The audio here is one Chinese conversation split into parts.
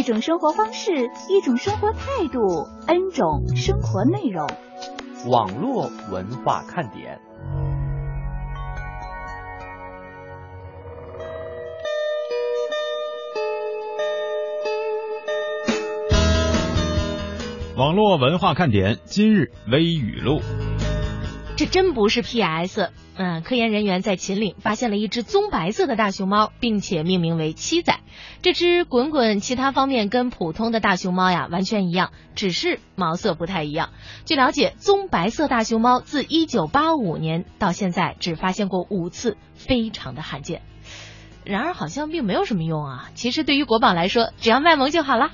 一种生活方式，一种生活态度，N 种生活内容。网络文化看点。网络文化看点今日微语录。这真不是 PS。嗯，科研人员在秦岭发现了一只棕白色的大熊猫，并且命名为七仔。这只滚滚其他方面跟普通的大熊猫呀完全一样，只是毛色不太一样。据了解，棕白色大熊猫自1985年到现在只发现过五次，非常的罕见。然而好像并没有什么用啊。其实对于国宝来说，只要卖萌就好了。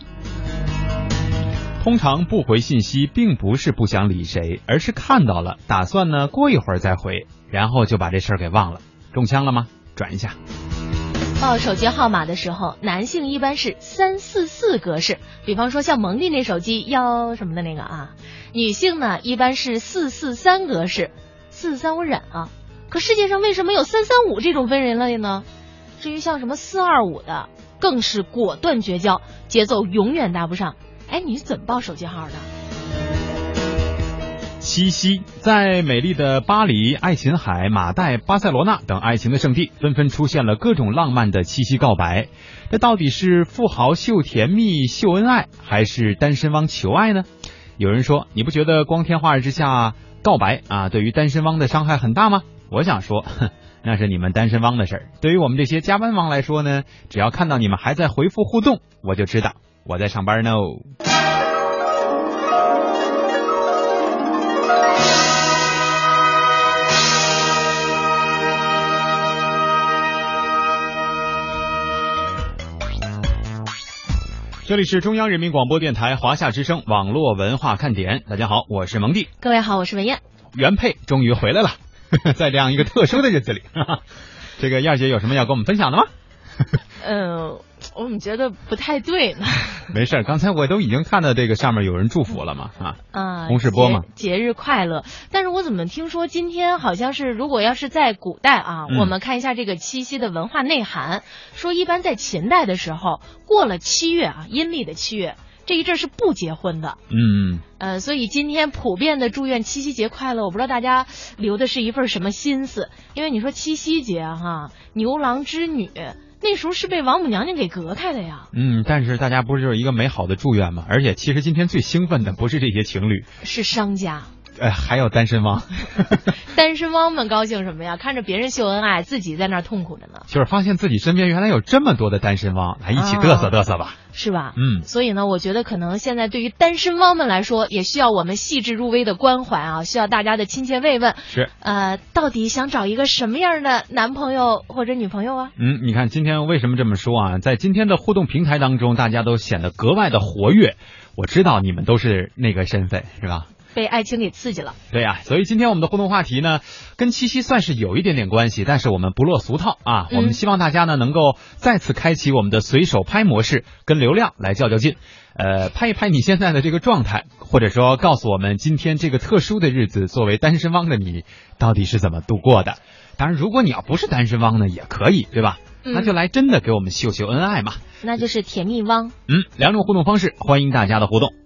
通常不回信息，并不是不想理谁，而是看到了，打算呢过一会儿再回，然后就把这事儿给忘了。中枪了吗？转一下。报手机号码的时候，男性一般是三四四格式，比方说像蒙蒂那手机幺什么的那个啊。女性呢一般是四四三格式，四三我忍啊。可世界上为什么有三三五这种分人类呢？至于像什么四二五的，更是果断绝交，节奏永远搭不上。哎，你是怎么报手机号的？七夕，在美丽的巴黎、爱琴海、马代、巴塞罗那等爱情的圣地，纷纷出现了各种浪漫的七夕告白。这到底是富豪秀甜蜜、秀恩爱，还是单身汪求爱呢？有人说，你不觉得光天化日之下告白啊，对于单身汪的伤害很大吗？我想说，哼，那是你们单身汪的事儿。对于我们这些加班汪来说呢，只要看到你们还在回复互动，我就知道。我在上班呢。这里是中央人民广播电台华夏之声网络文化看点。大家好，我是蒙蒂。各位好，我是文燕。原配终于回来了，在这样一个特殊的日子里，这个燕姐有什么要跟我们分享的吗？嗯。我怎么觉得不太对呢？没事，刚才我都已经看到这个上面有人祝福了嘛啊啊，红世波嘛，节日快乐。但是我怎么听说今天好像是，如果要是在古代啊，我们看一下这个七夕的文化内涵，说一般在秦代的时候，过了七月啊，阴历的七月这一阵是不结婚的。嗯呃，所以今天普遍的祝愿七夕节快乐。我不知道大家留的是一份什么心思，因为你说七夕节哈，牛郎织女。那时候是被王母娘娘给隔开的呀。嗯，但是大家不是就是一个美好的祝愿吗？而且其实今天最兴奋的不是这些情侣，是商家。呃，还有单身汪，单身汪们高兴什么呀？看着别人秀恩爱，自己在那儿痛苦着呢。就是发现自己身边原来有这么多的单身汪，来一起嘚瑟嘚瑟吧，是吧？嗯。所以呢，我觉得可能现在对于单身汪们来说，也需要我们细致入微的关怀啊，需要大家的亲切慰问。是。呃，到底想找一个什么样的男朋友或者女朋友啊？嗯，你看今天为什么这么说啊？在今天的互动平台当中，大家都显得格外的活跃。我知道你们都是那个身份，是吧？被爱情给刺激了，对呀，所以今天我们的互动话题呢，跟七夕算是有一点点关系，但是我们不落俗套啊，我们希望大家呢能够再次开启我们的随手拍模式，跟流量来较较劲，呃，拍一拍你现在的这个状态，或者说告诉我们今天这个特殊的日子，作为单身汪的你到底是怎么度过的？当然，如果你要不是单身汪呢，也可以，对吧？那就来真的给我们秀秀恩爱嘛，那就是甜蜜汪。嗯，两种互动方式，欢迎大家的互动。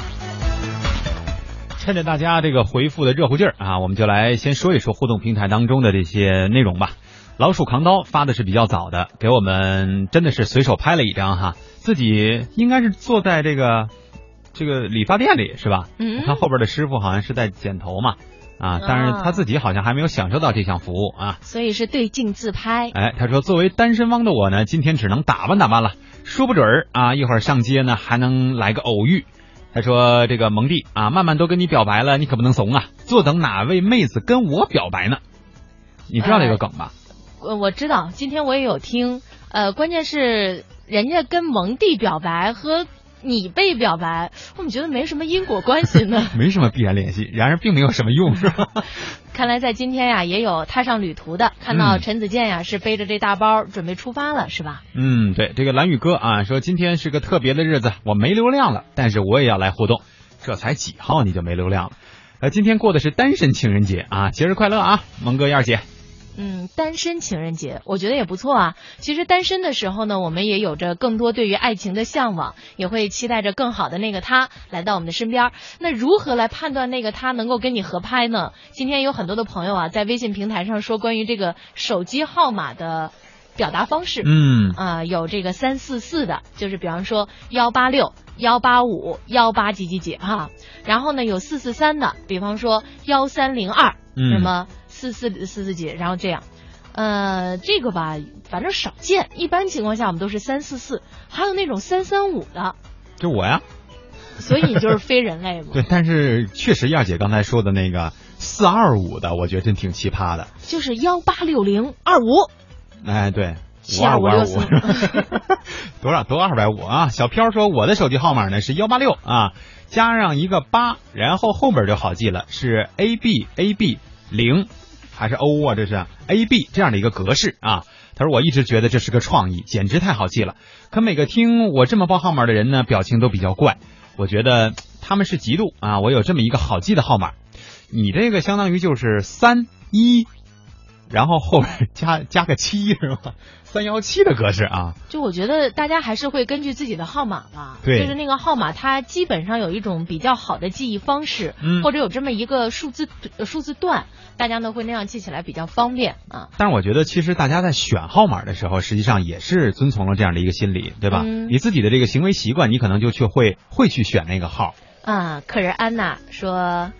趁着大家这个回复的热乎劲儿啊，我们就来先说一说互动平台当中的这些内容吧。老鼠扛刀发的是比较早的，给我们真的是随手拍了一张哈，自己应该是坐在这个这个理发店里是吧？嗯我看后边的师傅好像是在剪头嘛啊，但是他自己好像还没有享受到这项服务啊。所以是对镜自拍。哎，他说作为单身汪的我呢，今天只能打扮打扮了，说不准儿啊，一会儿上街呢还能来个偶遇。他说这个蒙蒂啊，曼曼都跟你表白了，你可不能怂啊，坐等哪位妹子跟我表白呢？你知道这个梗吧？呃，我知道，今天我也有听，呃，关键是人家跟蒙蒂表白和你被表白，我怎么觉得没什么因果关系呢？没什么必然联系，然而并没有什么用，是吧？看来在今天呀，也有踏上旅途的，看到嗯陈子健呀是背着这大包准备出发了，是吧？嗯，对，这个蓝宇哥啊说今天是个特别的日子，我没流量了，但是我也要来互动。这才几号你就没流量了？呃，今天过的是单身情人节啊，节日快乐啊，蒙哥燕儿姐。嗯，单身情人节，我觉得也不错啊。其实单身的时候呢，我们也有着更多对于爱情的向往，也会期待着更好的那个他来到我们的身边。那如何来判断那个他能够跟你合拍呢？今天有很多的朋友啊，在微信平台上说关于这个手机号码的表达方式。嗯啊、有这个三四四的，就是比方说幺八六、幺八五、幺八几几几哈。然后呢，有四四三的，比方说幺三零二，嗯什么四四四四几，然后这样。呃，这个吧，反正少见，一般情况下我们都是三四四，还有那种三三五的，就我呀。所以你就是非人类嘛。对，但是确实燕姐刚才说的那个四二五的，我觉得真挺奇葩的。就是幺八六零二五，哎，对，五七二五二五 多少都二百五啊！小飘说我的手机号码呢是幺八六啊，加上一个八，然后后边就好记了，是 A B A B 零还是 O 啊？这是 A B 这样的一个格式啊。他说我一直觉得这是个创意，简直太好记了。可每个听我这么报号码的人呢，表情都比较怪，我觉得他们是嫉妒啊。我有这么一个好记的号码，你这个相当于就是三一。然后后边加加个七是吧？三幺七的格式啊，就我觉得大家还是会根据自己的号码吧，对就是那个号码，它基本上有一种比较好的记忆方式，嗯或者有这么一个数字呃数字段，大家呢会那样记起来比较方便啊。但是我觉得其实大家在选号码的时候，实际上也是遵从了这样的一个心理，对吧？嗯你自己的这个行为习惯，你可能就去会会去选那个号。啊，客人安娜说。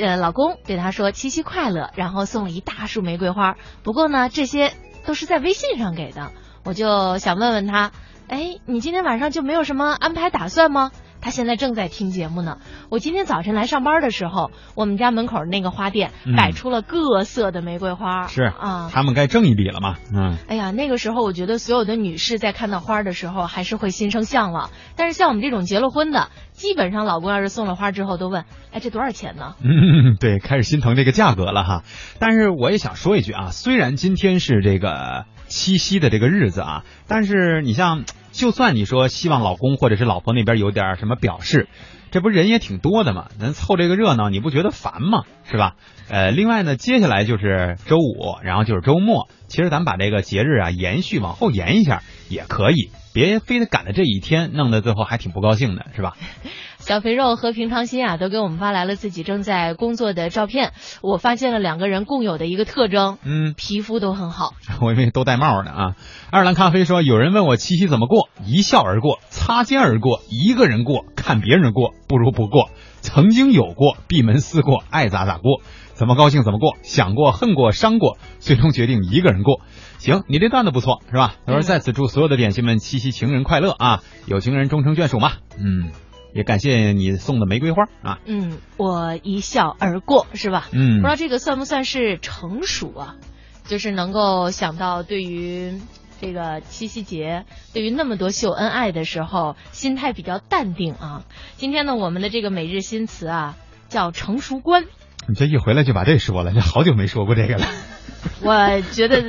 呃，老公对她说七夕快乐，然后送了一大束玫瑰花。不过呢，这些都是在微信上给的，我就想问问他，哎，你今天晚上就没有什么安排打算吗？他现在正在听节目呢。我今天早晨来上班的时候，我们家门口那个花店嗯摆出了各色的玫瑰花，是啊。他们该挣一笔了嘛？嗯，哎呀，那个时候我觉得所有的女士在看到花的时候，还是会心生向往。但是像我们这种结了婚的，基本上老公要是送了花之后，都问：“哎，这多少钱呢嗯，对，开始心疼这个价格了哈。但是我也想说一句啊，虽然今天是这个七夕的这个日子啊，但是你像，就算你说希望老公或者是老婆那边有点什么表示，这不人也挺多的嘛，咱凑这个热闹，你不觉得烦吗？是吧？呃，另外呢，接下来就是周五，然后就是周末，其实咱们把这个节日啊延续往后延一下也可以，别非得赶在这一天，弄得最后还挺不高兴的，是吧？？” 小肥肉和平常心啊，都给我们发来了自己正在工作的照片。我发现了两个人共有的一个特征，嗯，皮肤都很好。我以为都戴帽呢啊！爱尔兰咖啡说，有人问我七夕怎么过，一笑而过，擦肩而过，一个人过，看别人过，不如不过。曾经有过，闭门思过，爱咋咋过，怎么高兴怎么过，想过恨过伤过，最终决定一个人过。行，你这段子不错，是吧？他说在此祝所有的点心们七夕情人快乐啊，有情人终成眷属嘛。嗯，也感谢你送的玫瑰花啊。嗯，我一笑而过，是吧？嗯不知道这个算不算是成熟啊？就是能够想到对于这个七夕节，对于那么多秀恩爱的时候，心态比较淡定啊。今天呢，我们的这个每日新词啊，叫成熟观。你这一回来就把这说了，这好久没说过这个了。我觉得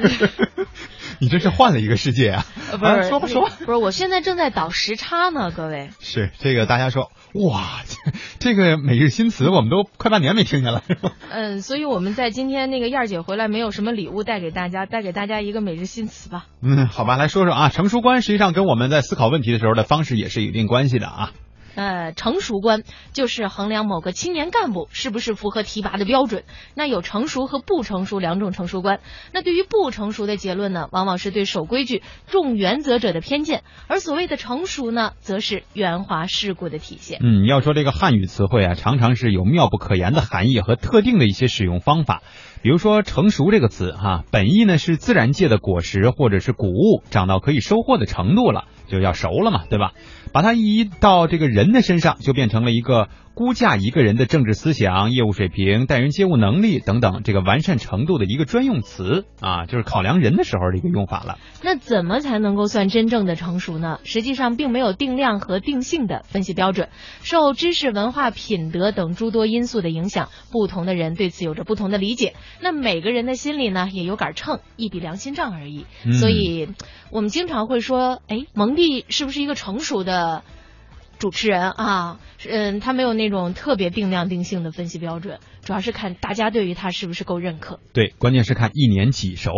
你这是换了一个世界啊！呃不啊是说吧说吧。不是，我现在正在倒时差呢，各位。是这个，大家说哇，这这个每日新词我们都快半年没听见了，是吧？嗯，所以我们在今天那个燕儿姐回来，没有什么礼物带给大家，带给大家一个每日新词吧。嗯，好吧，来说说啊，成熟观实际上跟我们在思考问题的时候的方式也是有一定关系的啊。呃，成熟观就是衡量某个青年干部是不是符合提拔的标准。那有成熟和不成熟两种成熟观。那对于不成熟的结论呢，往往是对守规矩、重原则者的偏见；而所谓的成熟呢，则是圆滑世故的体现。嗯，要说这个汉语词汇啊，常常是有妙不可言的含义和特定的一些使用方法。比如说“成熟”这个词哈、本意呢是自然界的果实或者是谷物长到可以收获的程度了，就要熟了嘛，对吧？把它移到这个人的身上，就变成了一个估价一个人的政治思想、业务水平、待人接物能力等等这个完善程度的一个专用词啊，就是考量人的时候的一个用法了。那怎么才能够算真正的成熟呢？实际上并没有定量和定性的分析标准，受知识、文化、品德等诸多因素的影响，不同的人对此有着不同的理解。那每个人的心里呢，也有杆秤，一笔良心账而已。嗯所以，我们经常会说，哎，蒙蒂是不是一个成熟的主持人啊？嗯，他没有那种特别定量定性的分析标准，主要是看大家对于他是不是够认可。对，关键是看一年几熟。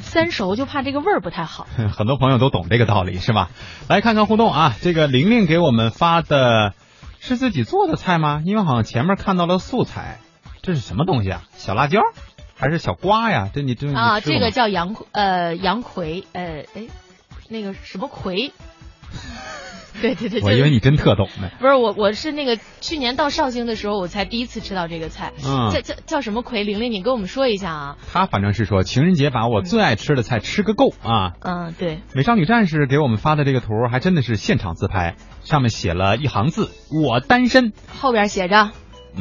三熟就怕这个味儿不太好。很多朋友都懂这个道理，是吧？来看看互动啊，这个玲玲给我们发的是自己做的菜吗？因为好像前面看到了素材，这是什么东西啊？小辣椒还是小瓜呀？这你这啊，这个叫杨呃杨葵，呃哎，那个什么葵？对对对，我以为你真特懂呢。不是我，我是那个去年到绍兴的时候，我才第一次吃到这个菜。嗯叫叫叫什么葵？玲玲，你跟我们说一下啊。他反正是说情人节把我最爱吃的菜吃个够啊。嗯，对，美少女战士给我们发的这个图还真的是现场自拍，上面写了一行字：“我单身。后边写着没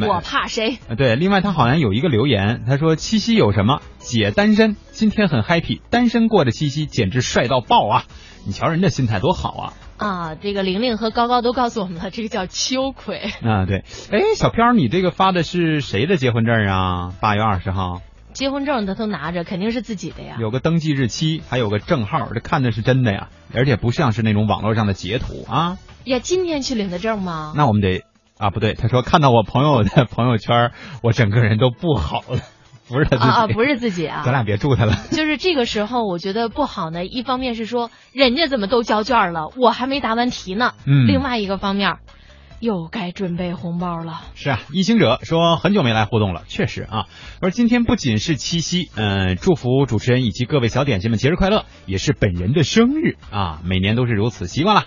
我怕谁？”啊，对，另外他好像有一个留言，他说七夕有什么？姐单身，今天很 happy，单身过的七夕简直帅到爆啊！你瞧人家心态多好啊！啊，这个玲玲和高高都告诉我们了，这个叫秋葵。啊，对，哎，小飘，你这个发的是谁的结婚证啊？八月二十号，结婚证他都拿着，肯定是自己的呀。有个登记日期，还有个证号，这看的是真的呀，而且不像是那种网络上的截图啊。呀，今天去领的证吗？那我们得啊，不对，他说看到我朋友的朋友圈，我整个人都不好了，不是他自己啊啊，不是自己啊。咱俩别住他了。就是这个时候，我觉得不好呢。一方面是说人家怎么都交卷了，我还没答完题呢。嗯另外一个方面，又该准备红包了。是啊，一行者说很久没来互动了，确实啊。而今天不仅是七夕，嗯、祝福主持人以及各位小点心们节日快乐，也是本人的生日啊，每年都是如此，习惯了。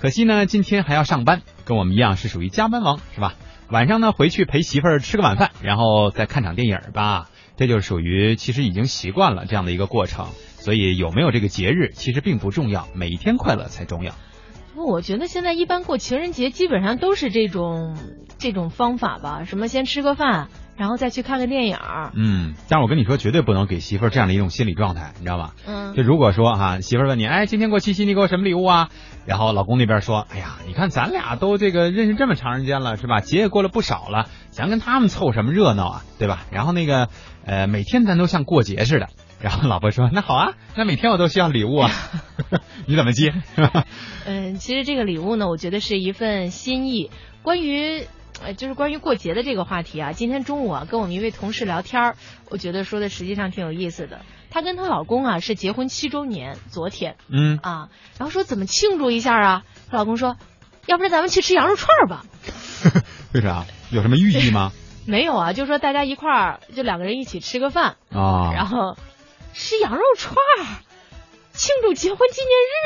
可惜呢，今天还要上班，跟我们一样是属于加班王，是吧？晚上呢回去陪媳妇儿吃个晚饭，然后再看场电影吧，这就是属于其实已经习惯了这样的一个过程。所以有没有这个节日其实并不重要，每一天快乐才重要。不我觉得现在一般过情人节基本上都是这种这种方法吧，什么先吃个饭，然后再去看个电影儿。嗯，但是我跟你说，绝对不能给媳妇儿这样的一种心理状态，你知道吗？嗯就如果说哈、媳妇儿问你，哎，今天过七夕，你给我什么礼物啊？然后老公那边说，哎呀，你看咱俩都这个认识这么长时间了，是吧？节也过了不少了，咱跟他们凑什么热闹啊，对吧？然后那个，呃，每天咱都像过节似的。然后老婆说，那好啊，那每天我都需要礼物啊，你怎么接？嗯，其实这个礼物呢，我觉得是一份心意。关于呃，就是关于过节的这个话题啊，今天中午啊，跟我们一位同事聊天儿，我觉得说的实际上挺有意思的。她跟她老公啊是结婚七周年，昨天嗯，啊，然后说怎么庆祝一下啊？她老公说，要不然咱们去吃羊肉串儿吧。为啥？有什么寓意吗？没有啊，就说大家一块儿就两个人一起吃个饭，啊，然后吃羊肉串儿，庆祝结婚纪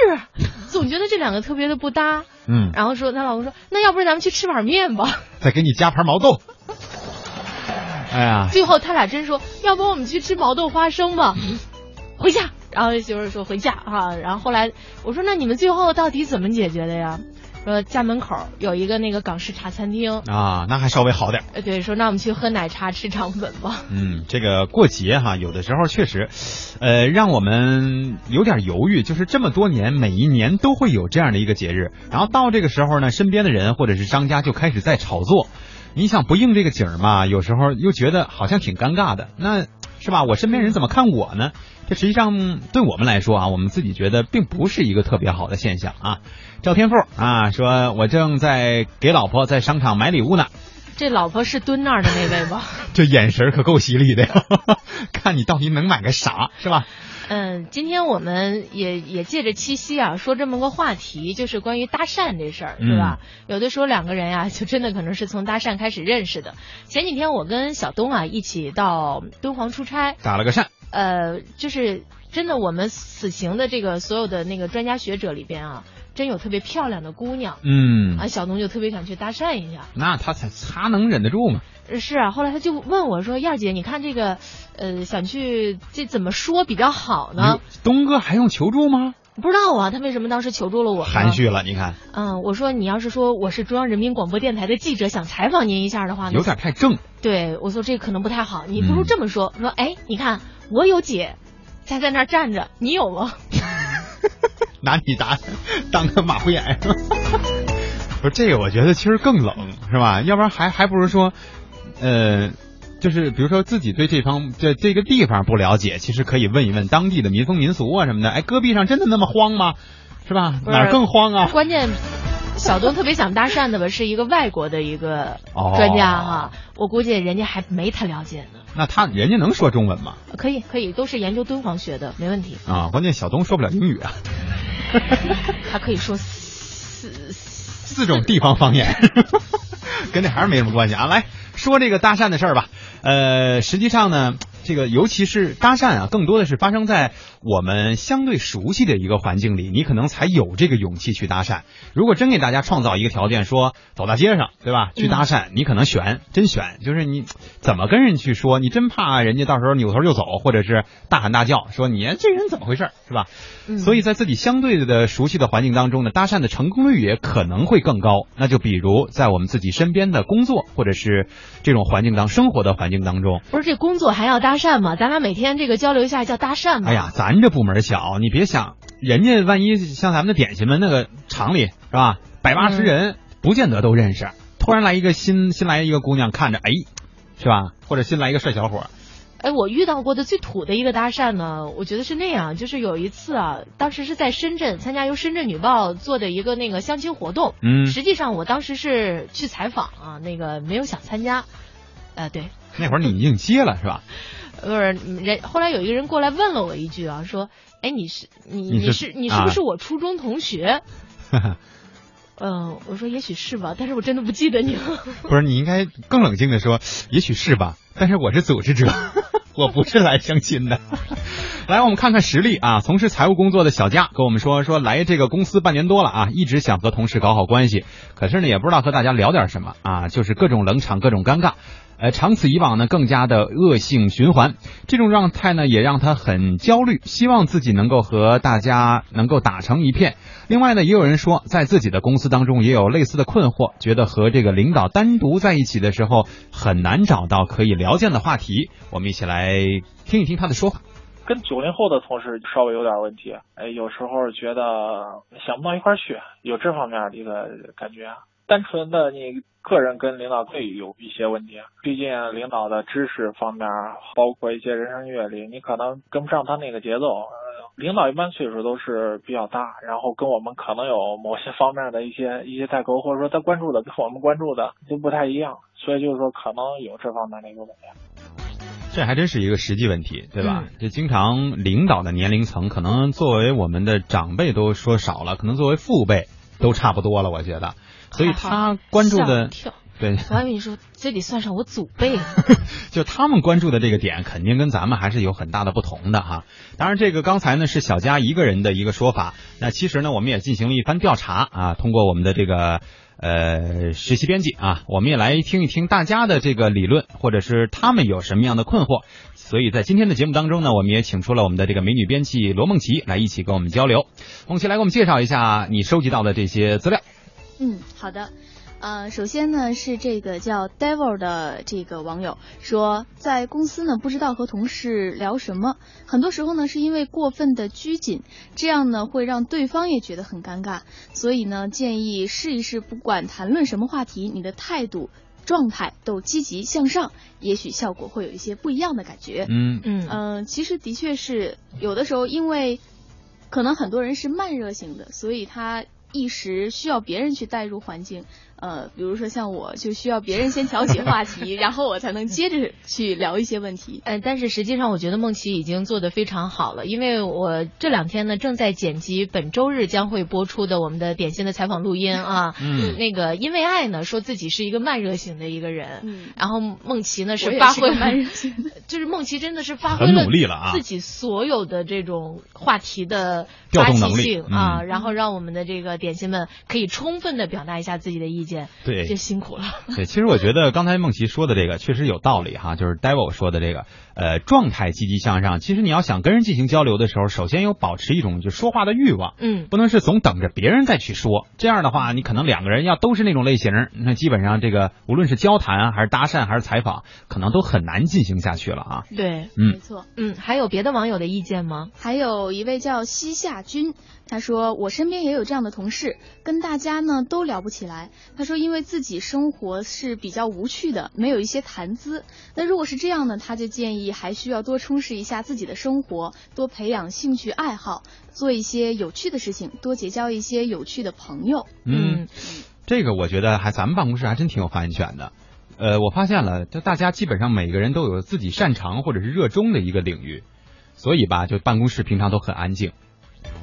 念日，总觉得这两个特别的不搭。嗯，然后说她老公说，那要不然咱们去吃碗面吧。再给你加盘毛豆。哎呀，最后他俩真说，要不我们去吃毛豆花生吧，回家。然后媳妇说回家啊，然后后来我说那你们最后到底怎么解决的呀？说家门口有一个那个港式茶餐厅，啊，那还稍微好点对，说那我们去喝奶茶吃肠粉吧。嗯，这个过节哈，有的时候确实，呃，让我们有点犹豫。就是这么多年，每一年都会有这样的一个节日，然后到这个时候呢，身边的人或者是商家就开始在炒作。你想不应这个景儿嘛，有时候又觉得好像挺尴尬的。那是吧？我身边人怎么看我呢？这实际上对我们来说啊，我们自己觉得并不是一个特别好的现象啊。赵天富啊，说我正在给老婆在商场买礼物呢。这老婆是蹲那儿的那位吗？这眼神可够犀利的呀！看你到底能买个啥，是吧？嗯，今天我们也也借着七夕啊，说这么个话题，就是关于搭讪这事儿，是吧？有的时候两个人呀，就真的可能是从搭讪开始认识的。前几天我跟小东啊一起到敦煌出差，打了个讪。呃，就是真的，我们此行的这个所有的那个专家学者里边啊。真有特别漂亮的姑娘，嗯，啊，小东就特别想去搭讪一下。那他才他能忍得住吗？是啊，后来他就问我说：“燕姐，你看这个，呃，想去这怎么说比较好呢？”东哥还用求助吗？不知道啊，他为什么当时求助了我？含蓄了，你看。嗯，我说你要是说我是中央人民广播电台的记者，想采访您一下的话，有点太正。对，我说这可能不太好，你不如这么说，说哎，你看我有姐，在在那儿站着，你有吗？拿你答当个马虎眼是吧？不是这个，我觉得其实更冷是吧？要不然还还不如说，呃，就是比如说自己对这方这这个地方不了解，其实可以问一问当地的民风民俗啊什么的。哎，戈壁上真的那么荒吗？是吧？哪儿更荒啊？关键 小东特别想搭讪的吧，是一个外国的一个专家哈，我估计人家还没他了解呢。那他人家能说中文吗？可以可以，都是研究敦煌学的，没问题。啊，关键小东说不了英语啊。他可以说四四种地方方言，跟那还是没什么关系啊。来说这个搭讪的事儿吧。呃，实际上呢。这个尤其是搭讪啊，更多的是发生在我们相对熟悉的一个环境里，你可能才有这个勇气去搭讪。如果真给大家创造一个条件，说走大街上，对吧？去搭讪，你可能悬真悬，就是你怎么跟人去说，你真怕人家到时候扭头就走，或者是大喊大叫说你这人怎么回事，是吧？所以在自己相对的熟悉的环境当中呢，搭讪的成功率也可能会更高。那就比如在我们自己身边的工作，或者是这种环境当生活的环境当中，不是这工作还要搭。讪吗，咱俩每天这个交流一下叫搭讪吗。哎呀，咱这部门小，你别想，人家万一像咱们的点心们那个厂里是吧，百八十人，不见得都认识。突然来一个新新来一个姑娘，看着哎，是吧？或者新来一个帅小伙。哎，我遇到过的最土的一个搭讪呢，我觉得是那样，就是有一次啊，当时是在深圳参加由深圳女报做的一个那个相亲活动。嗯。实际上我当时是去采访啊，那个没有想参加。呃，对。那会儿你应接了是吧？不是人，后来有一个人过来问了我一句啊，说：“哎，你是你你是你是不是我初中同学？”嗯，我说也许是吧，但是我真的不记得你了。不是，你应该更冷静的说，也许是吧，但是我是组织者，我不是来相亲的。来，我们看看实例啊，从事财务工作的小佳跟我们说，说来这个公司半年多了啊，一直想和同事搞好关系，可是呢，也不知道和大家聊点什么啊，就是各种冷场，各种尴尬。呃，长此以往呢，更加的恶性循环。这种状态呢，也让他很焦虑，希望自己能够和大家能够打成一片。另外呢，也有人说，在自己的公司当中也有类似的困惑，觉得和这个领导单独在一起的时候，很难找到可以聊见的话题。我们一起来听一听他的说法。跟九零后的同事稍微有点问题，哎，有时候觉得想不到一块去，有这方面的一个感觉。单纯的你个人跟领导会有一些问题，毕竟领导的知识方面，包括一些人生阅历，你可能跟不上他那个节奏。领导一般岁数都是比较大，然后跟我们可能有某些方面的一些一些代沟，或者说他关注的跟我们关注的都不太一样，所以就是说可能有这方面的一个问题。这还真是一个实际问题，对吧？这经常领导的年龄层，可能作为我们的长辈都说少了，可能作为父辈都差不多了，我觉得。所以他关注的，对，我还跟你说，这得算上我祖辈。就他们关注的这个点，肯定跟咱们还是有很大的不同的哈。当然，这个刚才呢是小佳一个人的一个说法。那其实呢，我们也进行了一番调查啊，通过我们的这个呃实习编辑啊，我们也来听一听大家的这个理论，或者是他们有什么样的困惑。所以在今天的节目当中呢，我们也请出了我们的这个美女编辑罗梦琪来一起跟我们交流。梦琪来给我们介绍一下你收集到的这些资料。嗯，好的，呃，首先呢是这个叫 Devil 的这个网友说，在公司呢不知道和同事聊什么，很多时候呢是因为过分的拘谨，这样呢会让对方也觉得很尴尬，所以呢建议试一试，不管谈论什么话题，你的态度状态都积极向上，也许效果会有一些不一样的感觉。嗯嗯嗯、其实的确是有的时候，因为可能很多人是慢热型的，所以他一时需要别人去带入环境。呃，比如说像我，就需要别人先挑起话题，然后我才能接着去聊一些问题。呃，但是实际上我觉得梦琪已经做得非常好了，因为我这两天呢正在剪辑本周日将会播出的我们的点心的采访录音啊。嗯那个因为爱呢说自己是一个慢热型的一个人，嗯然后梦琪呢是发挥是慢热型，就是梦琪真的是发挥了努力了啊自己所有的这种话题的调发起性嗯啊，然后让我们的这个点心们可以充分的表达一下自己的意见，对这辛苦了。对，其实我觉得刚才梦琪说的这个确实有道理哈，就是 Devil 说的这个，呃，状态积极向上。其实你要想跟人进行交流的时候，首先有保持一种就说话的欲望，嗯不能是总等着别人再去说。这样的话，你可能两个人要都是那种类型，那基本上这个无论是交谈啊，还是搭讪，还是采访，可能都很难进行下去了啊。对，嗯没错。嗯，还有别的网友的意见吗？还有一位叫西夏君，他说我身边也有这样的同事，跟大家呢都聊不起来。他说因为自己生活是比较无趣的，没有一些谈资。那如果是这样呢，他就建议还需要多充实一下自己的生活，多培养兴趣爱好，做一些有趣的事情，多结交一些有趣的朋友。嗯，这个我觉得还咱们办公室还真挺有发言权的。呃，我发现了，就大家基本上每个人都有自己擅长或者是热衷的一个领域，所以吧，就办公室平常都很安静，就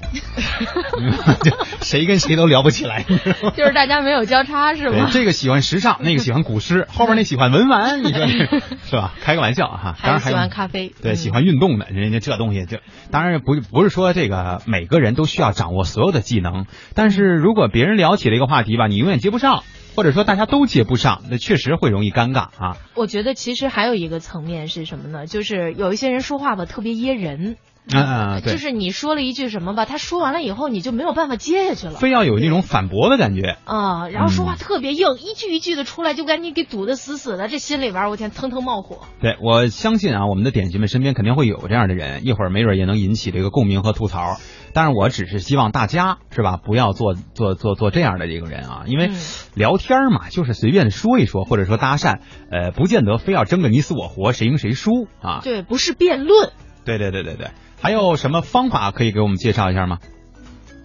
谁跟谁都聊不起来？就是大家没有交叉是吗？这个喜欢时尚，那个喜欢古诗，后边那喜欢文玩，你说是吧？开个玩笑哈，当然还喜欢咖啡，对，嗯喜欢运动的，人家这东西就当然不不是说这个每个人都需要掌握所有的技能，但是如果别人聊起了一个话题吧，你永远接不上，或者说大家都接不上，那确实会容易尴尬啊。我觉得其实还有一个层面是什么呢？就是有一些人说话吧特别噎人，嗯嗯，对，就是你说了一句什么吧，他说完了以后你就没有办法接下去了。非要有那种反驳的感觉。啊、然后说话嗯特别硬，一句一句的出来，就赶紧给堵得死死的，这心里边我天腾腾冒火。对，我相信啊，我们的点心们身边肯定会有这样的人，一会儿没准也能引起这个共鸣和吐槽。但是我只是希望大家是吧，不要做做做做这样的一个人啊，因为嗯聊天嘛，就是随便说一说，或者说搭讪，呃，不见得非要争个你死我活，谁赢谁输啊。对，不是辩论。对对对对对，还有什么方法可以给我们介绍一下吗？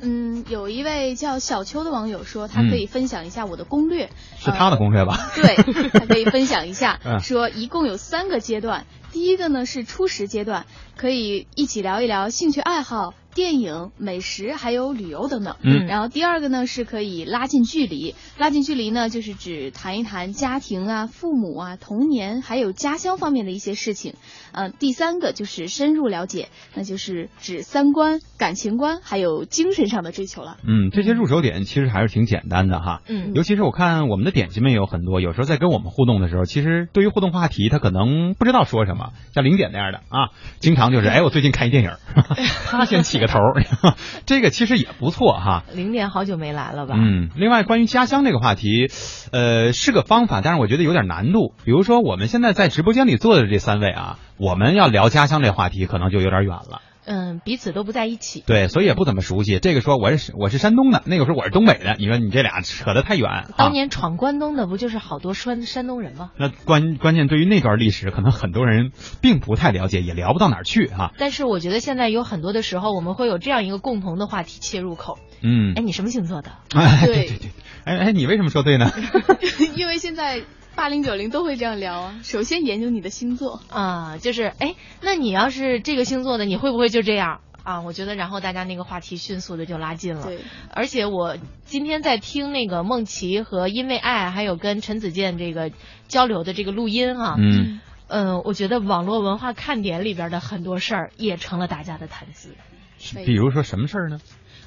嗯，有一位叫小秋的网友说，他可以分享一下我的攻略。是他的攻略吧？对，他可以分享一下嗯，说一共有三个阶段。第一个呢是初识阶段，可以一起聊一聊兴趣爱好、电影、美食还有旅游等等。嗯然后第二个呢是可以拉近距离，拉近距离呢就是指谈一谈家庭啊、父母啊、童年还有家乡方面的一些事情。嗯、第三个就是深入了解，那就是指三观、感情观还有精神上的追求了。嗯，这些入手点其实还是挺简单的哈。嗯尤其是我看我们的点心们也有很多，有时候在跟我们互动的时候，其实对于互动话题，他可能不知道说什么，像零点那样的啊，经常就是哎，我最近看一电影，他先起个头儿，这个其实也不错哈。零点好久没来了吧？嗯，另外关于家乡这个话题，呃，是个方法，但是我觉得有点难度。比如说我们现在在直播间里坐的这三位啊，我们要聊家乡这话题，可能就有点远了。嗯，彼此都不在一起。对，所以也不怎么熟悉。这个说我是我是山东的，那个说我是东北的，你说你这俩扯得太远啊。当年闯关东的不就是好多山山东人吗？那关关键对于那段历史，可能很多人并不太了解，也聊不到哪儿去哈、但是我觉得现在有很多的时候，我们会有这样一个共同的话题切入口。嗯哎，，你什么星座的？哎，对对对对，哎哎，你为什么说对呢？因为现在八零九零都会这样聊啊。首先研究你的星座，啊，就是哎，那你要是这个星座的，你会不会就这样？啊，我觉得，然后大家那个话题迅速的就拉近了。对，而且我今天在听那个梦琪和因为爱，还有跟陈子健这个交流的这个录音啊，嗯，嗯，我觉得网络文化看点里边的很多事儿也成了大家的谈资。比如说什么事儿呢？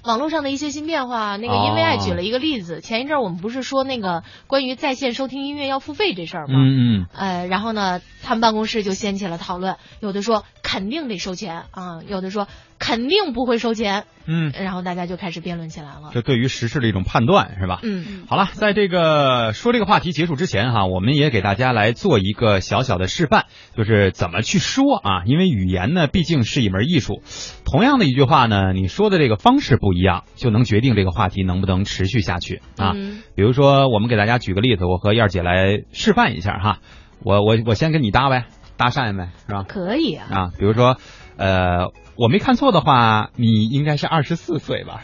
网络上的一些新变化，那个哦因为爱举了一个例子，前一阵儿我们不是说那个关于在线收听音乐要付费这事儿吗？嗯嗯，呃，然后呢，他们办公室就掀起了讨论，有的说肯定得收钱啊，有的说肯定不会收钱，嗯，然后大家就开始辩论起来了。这对于时事的一种判断是吧？嗯，好了，在这个说这个话题结束之前哈，我们也给大家来做一个小小的示范，就是怎么去说啊，因为语言呢毕竟是一门艺术。同样的一句话呢，你说的这个方式不一样，就能决定这个话题能不能持续下去啊。嗯比如说，我们给大家举个例子，我和燕儿姐来示范一下哈。我我我先跟你搭呗，搭讪呗，是吧？可以啊。啊，比如说，呃，我没看错的话，你应该是二十四岁吧？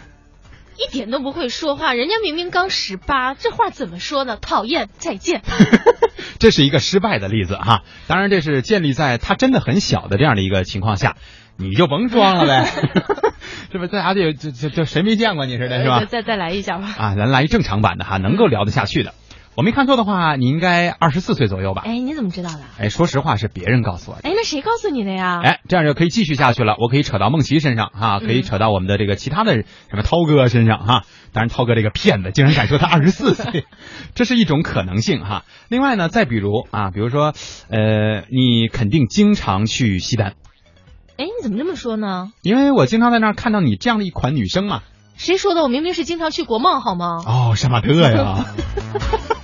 一点都不会说话，人家明明刚十八，这话怎么说呢？讨厌，再见。这是一个失败的例子哈。当然，这是建立在他真的很小的这样的一个情况下，你就甭装了呗，是不是？大家就就就就谁没见过你似的，是吧再？再再来一下吧。啊，咱来一正常版的哈，能够聊得下去的。我没看错的话，你应该二十四岁左右吧？哎，你怎么知道的？哎，说实话是别人告诉我的。哎，那谁告诉你的呀？哎，这样就可以继续下去了。我可以扯到梦琪身上哈，可以扯到我们的这个其他的什么涛哥身上哈。当然，涛哥这个骗子竟然敢说他二十四岁，这是一种可能性哈。另外呢，再比如啊，比如说呃，你肯定经常去西单，哎，你怎么这么说呢？因为我经常在那儿看到你这样的一款女生嘛。谁说的？我明明是经常去国贸，好吗？哦，杀马特呀！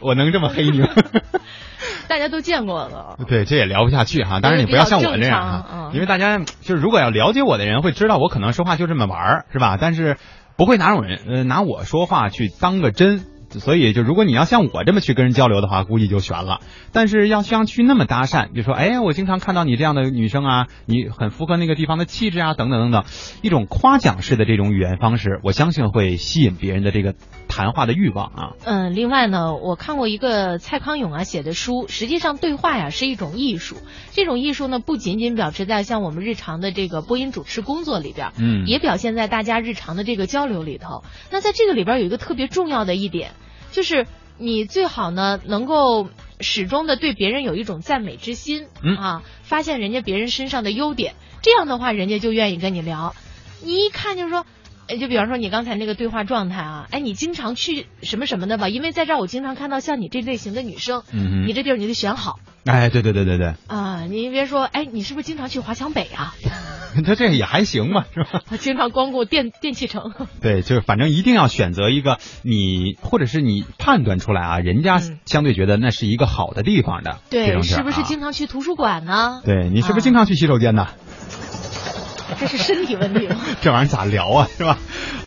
我能这么黑你吗？大家都见过了。对，这也聊不下去哈。当然你不要像我这样哈，嗯因为大家就是如果要了解我的人会知道我可能说话就这么玩儿，是吧？但是不会拿我人呃拿我说话去当个真。所以，就如果你要像我这么去跟人交流的话，估计就悬了。但是要像去那么搭讪，就说，哎，我经常看到你这样的女生啊，你很符合那个地方的气质啊，等等等等，一种夸奖式的这种语言方式，我相信会吸引别人的这个谈话的欲望啊。嗯，另外呢，我看过一个蔡康永啊写的书，实际上对话呀是一种艺术。这种艺术呢，不仅仅表示在像我们日常的这个播音主持工作里边，嗯也表现在大家日常的这个交流里头。那在这个里边有一个特别重要的一点，就是你最好呢能够始终的对别人有一种赞美之心，嗯啊，发现人家别人身上的优点，这样的话人家就愿意跟你聊。你一看就是说。哎，就比方说你刚才那个对话状态啊，哎，你经常去什么什么的吧？因为在这儿我经常看到像你这类型的女生，嗯你这地儿你得选好哎，对对对对对，啊。您别说，哎，你是不是经常去华强北啊？他这也还行嘛，是吧？他 经常光顾电电器城。对，就是反正一定要选择一个你或者是你判断出来啊，人家相对觉得那是一个好的地方的这对，是不是啊经常去图书馆呢？对你是不是经常去洗手间呢？这是身体问题吗？这玩意儿咋聊啊，是吧？